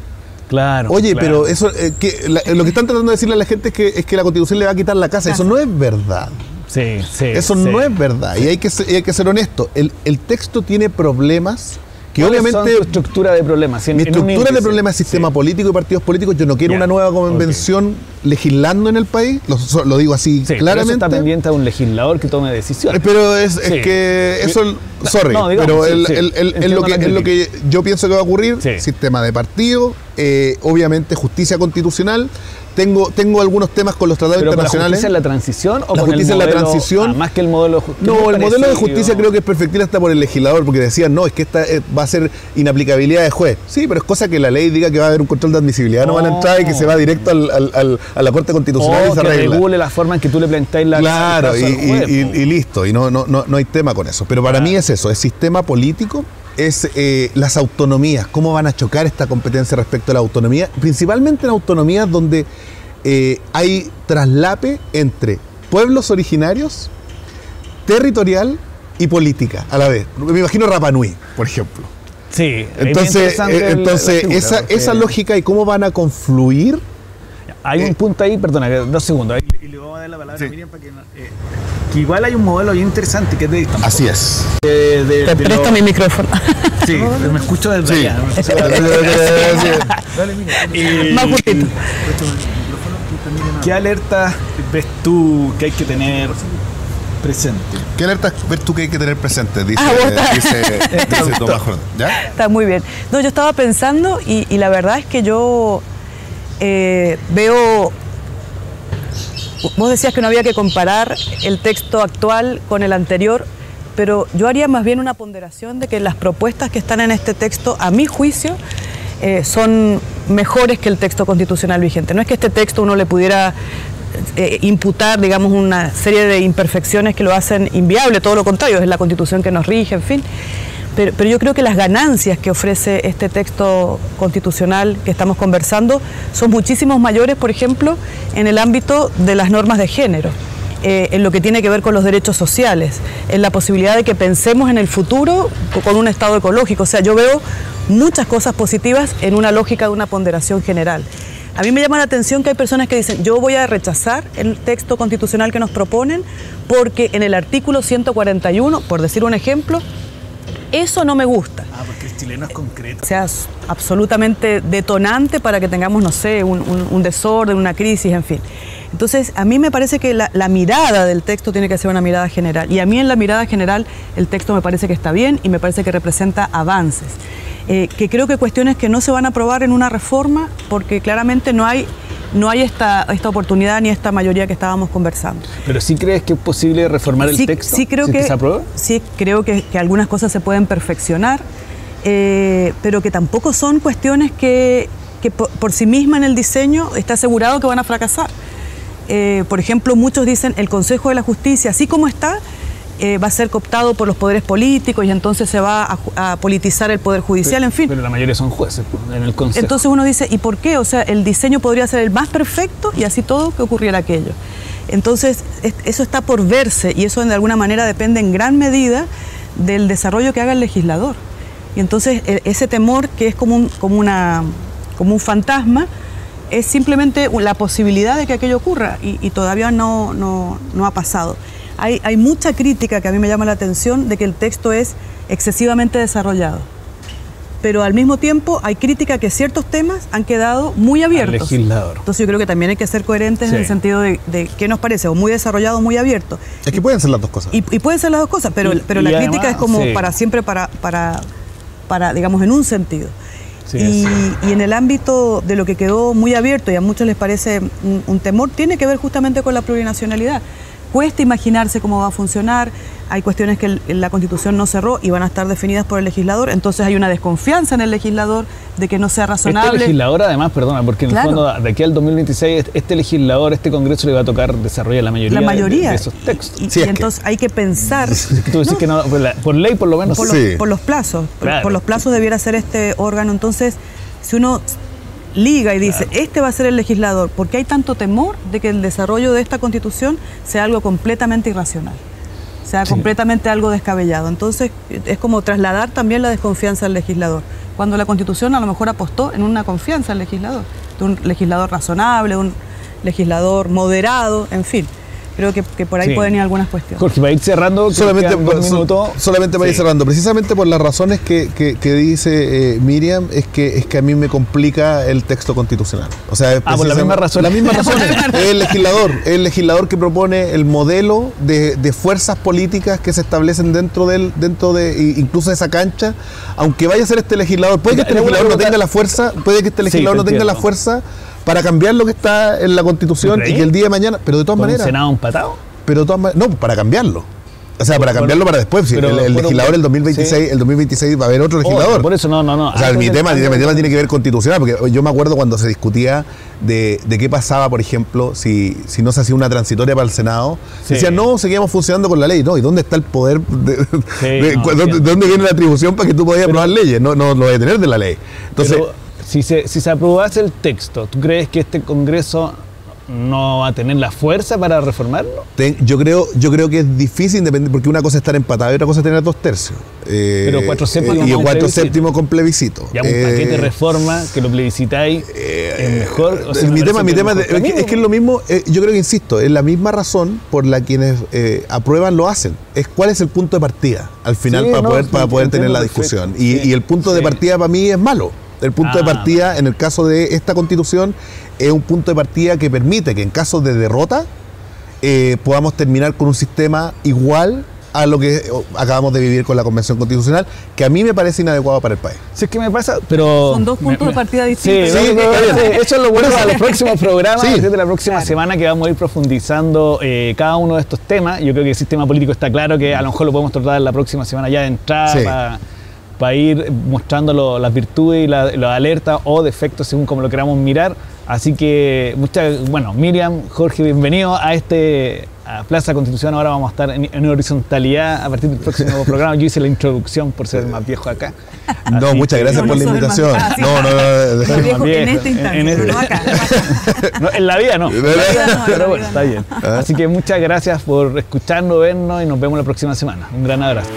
Claro. Oye, claro. pero eso, eh, que la- lo que están tratando de decirle a la gente es que, es que la constitución le va a quitar la casa. Eso no es verdad. Sí, sí. Eso sí. no es verdad. Y hay que ser, y hay que ser honesto. El, el texto tiene problemas que ¿Cuáles son obviamente tu estructura de problemas. Si en- Mi en un estructura de índice. problema es sistema Sí. político y partidos políticos. Yo no quiero una nueva convención legislando en el país. Lo, lo digo así Sí, pero eso claramente. está pendiente de un legislador que tome decisiones. Eh, Pero es, que eso, sorry, no, digamos, pero el- sí. el- el- es lo que, es lo que yo pienso que va a ocurrir. Sistema de partido, eh, obviamente justicia constitucional. Tengo, tengo algunos temas con los tratados pero con la internacionales. justicia en la transición o La con el justicia en la modelo- transición. ah, más que el modelo de justicia. No, el modelo de justicia creo que es perfectible hasta por el legislador, porque decían, no, es que esta eh, va a ser inaplicabilidad de juez. Sí, pero es cosa que la ley diga que va a haber un control de admisibilidad, no, van a entrar y que se va directo al- al- al- a la Corte Constitucional y O se que arregla. regule la forma en que tú le planteas la Claro, y, y- y- y listo, y no, no, no, no hay tema con eso. Pero para mí es eso, es sistema político, es eh, las autonomías, cómo van a chocar esta competencia respecto a la autonomía, principalmente en autonomías donde eh, hay traslape entre pueblos originarios, territorial y política a la vez. Me imagino Rapa Nui, por ejemplo. Sí, Entonces, eh, entonces figura, esa, porque esa lógica y cómo van a confluir Hay eh, un punto ahí, perdona, dos segundos. ahí, Y le vamos a dar la palabra a Miriam para que, eh, que igual hay un modelo bien interesante que es de tampoco Así es. de- de- Te de presto lo- mi micrófono. Sí, me escucho desde Sí. allá. me escucho desde- Más justito. ¿Qué alerta ves tú que hay que tener presente? ¿Qué alertas ves tú que hay que tener presente? Dice, Ah, dice, dice Tomás. ¿Ya? Está muy bien. No, yo estaba pensando y, y la verdad es que yo eh, veo. Vos decías que no había que comparar el texto actual con el anterior, pero yo haría más bien una ponderación de que las propuestas que están en este texto, a mi juicio, eh, son mejores que el texto constitucional vigente. No es que este texto uno le pudiera eh, imputar, digamos, una serie de imperfecciones que lo hacen inviable, todo lo contrario, es la constitución que nos rige, en fin. Pero, yo creo que las ganancias que ofrece este texto constitucional que estamos conversando son muchísimos mayores, por ejemplo, en el ámbito de las normas de género. Eh, en lo que tiene que ver con los derechos sociales, en la posibilidad de que pensemos en el futuro con un estado ecológico. O sea, yo veo muchas cosas positivas en una lógica de una ponderación general. A mí me llama la atención que hay personas que dicen, yo voy a rechazar el texto constitucional que nos proponen porque en el artículo 141, por decir un ejemplo, eso no me gusta. Ah, porque el chileno es concreto. O sea, absolutamente detonante para que tengamos, no sé, un, un desorden, una crisis, en fin. Entonces, a mí me parece que la, mirada del texto tiene que ser una mirada general. Y a mí en la mirada general el texto me parece que está bien y me parece que representa avances. Eh, que creo que cuestiones que no se van a aprobar en una reforma porque claramente no hay no hay esta, esta oportunidad ni esta mayoría que estábamos conversando. ¿Pero sí crees que es posible reformar el texto? Sí creo que, se aprueba? Sí, creo que, algunas cosas se pueden perfeccionar, eh, pero que tampoco son cuestiones que, por, por, sí misma en el diseño está asegurado que van a fracasar. Eh, por ejemplo, muchos dicen el Consejo de la Justicia, así como está, eh, va a ser cooptado por los poderes políticos y entonces se va a, politizar el Poder Judicial, en fin. Pero la mayoría son jueces pues, en el Consejo. Entonces uno dice, ¿y por qué? O sea, el diseño podría ser el más perfecto y así todo que ocurriera aquello. Entonces, eso está por verse y eso de alguna manera depende en gran medida del desarrollo que haga el legislador. Y entonces e, ese temor que es como un, como una, como un fantasma, es simplemente la posibilidad de que aquello ocurra y, todavía no, no, ha pasado. Hay, hay, mucha crítica que a mí me llama la atención de que el texto es excesivamente desarrollado. Pero al mismo tiempo hay crítica que ciertos temas han quedado muy abiertos. legislador. Entonces yo creo que también hay que ser coherentes en el sentido de, qué nos parece, o muy desarrollado o muy abierto. Es que pueden ser las dos cosas. Y, pueden ser las dos cosas, pero, pero la crítica es como para siempre, para, para, para, digamos, en un sentido y, en el ámbito de lo que quedó muy abierto y a muchos les parece un temor, tiene que ver justamente con la plurinacionalidad cuesta imaginarse cómo va a funcionar, hay cuestiones que la Constitución no cerró y van a estar definidas por el legislador, entonces hay una desconfianza en el legislador de que no sea razonable. Este legislador además, perdona, porque en el fondo de aquí al 2026 este legislador, este Congreso le va a tocar desarrollar la mayoría, la mayoría. De, esos textos. Y, entonces hay que pensar... Tú decís que no, por, ley por lo menos. Por, los, por los plazos, por los plazos debiera ser este órgano, entonces si uno liga y dice, este va a ser el legislador, porque hay tanto temor de que el desarrollo de esta constitución sea algo completamente irracional, sea completamente algo descabellado. Entonces es como trasladar también la desconfianza al legislador, cuando la constitución a lo mejor apostó en una confianza al legislador, de un legislador razonable, un legislador moderado, en fin. Creo que, por ahí pueden ir algunas cuestiones. Jorge, para ir cerrando, solamente, solamente para ir cerrando, precisamente por las razones que, dice eh, Miriam, es que, es que a mí me complica el texto constitucional. O sea, ah, por la misma razón. La misma razón. es el legislador, es el legislador que propone el modelo de, fuerzas políticas que se establecen dentro del, dentro de incluso de esa cancha, aunque vaya a ser este legislador, puede que este legislador no tenga la fuerza, puede que este legislador no tenga la fuerza para cambiar lo que está en la constitución y que el día de mañana, pero de todas maneras. ¿Un Senado empatado? Pero de todas maneras, no, para cambiarlo. O sea, para cambiarlo para después. el, legislador el 2026, el 2026 va a haber otro legislador. por eso no, no, no. O sea, mi tema, mi tema tiene que ver constitucional, porque yo me acuerdo cuando se discutía de, qué pasaba, por ejemplo, si, si no se hacía una transitoria para el Senado. Decían, no, seguíamos funcionando con la ley. No, ¿y dónde está el poder? De, dónde, viene la atribución para que tú puedas aprobar leyes? No, no lo voy a tener de la ley. Entonces. Si se, si se aprobase el texto, ¿tú crees que este Congreso no va a tener la fuerza para reformarlo? yo, creo, yo creo que es difícil, porque una cosa es estar empatado y otra cosa es tener dos tercios. Eh, Pero cuatro séptimos Y cuatro séptimos con plebiscito. Ya un paquete de eh, reforma que lo plebiscitáis eh, es mejor. mi tema, mi tema es, que, es, lo mismo, yo creo que insisto, es la misma razón por la quienes aprueban lo hacen. Es cuál es el punto de partida al final para, poder, para poder tener la discusión. Y, y, el punto de partida para mí es malo. El punto de ah, partida, en el caso de esta constitución, es un punto de partida que permite que en caso de derrota eh, podamos terminar con un sistema igual a lo que acabamos de vivir con la Convención Constitucional, que a mí me parece inadecuado para el país. Sí, es que me pasa, pero... Son dos puntos de partida distintos. Sí, eso es lo bueno para los próximos programas, sí. desde la próxima semana que vamos a ir profundizando eh, cada uno de estos temas. Yo creo que el sistema político está claro, que a lo mejor lo podemos tratar la próxima semana ya de entrada para ir mostrando las virtudes y las alertas o defectos según como lo queramos mirar. Así que, muchas, bueno, Miriam, Jorge, bienvenido a este a Plaza Constitución. Ahora vamos a estar en, en horizontalidad a partir del próximo programa. Yo hice la introducción por ser más viejo acá. No, Así muchas que- gracias No, por la no invitación. más- ah, sí. No, no, no. Viejo en este instante, en- pero no este- acá. No, en la vida no. La vida no, la Pero bueno, está no. bien. Así que muchas gracias por escucharnos, vernos y nos vemos la próxima semana. Un gran abrazo.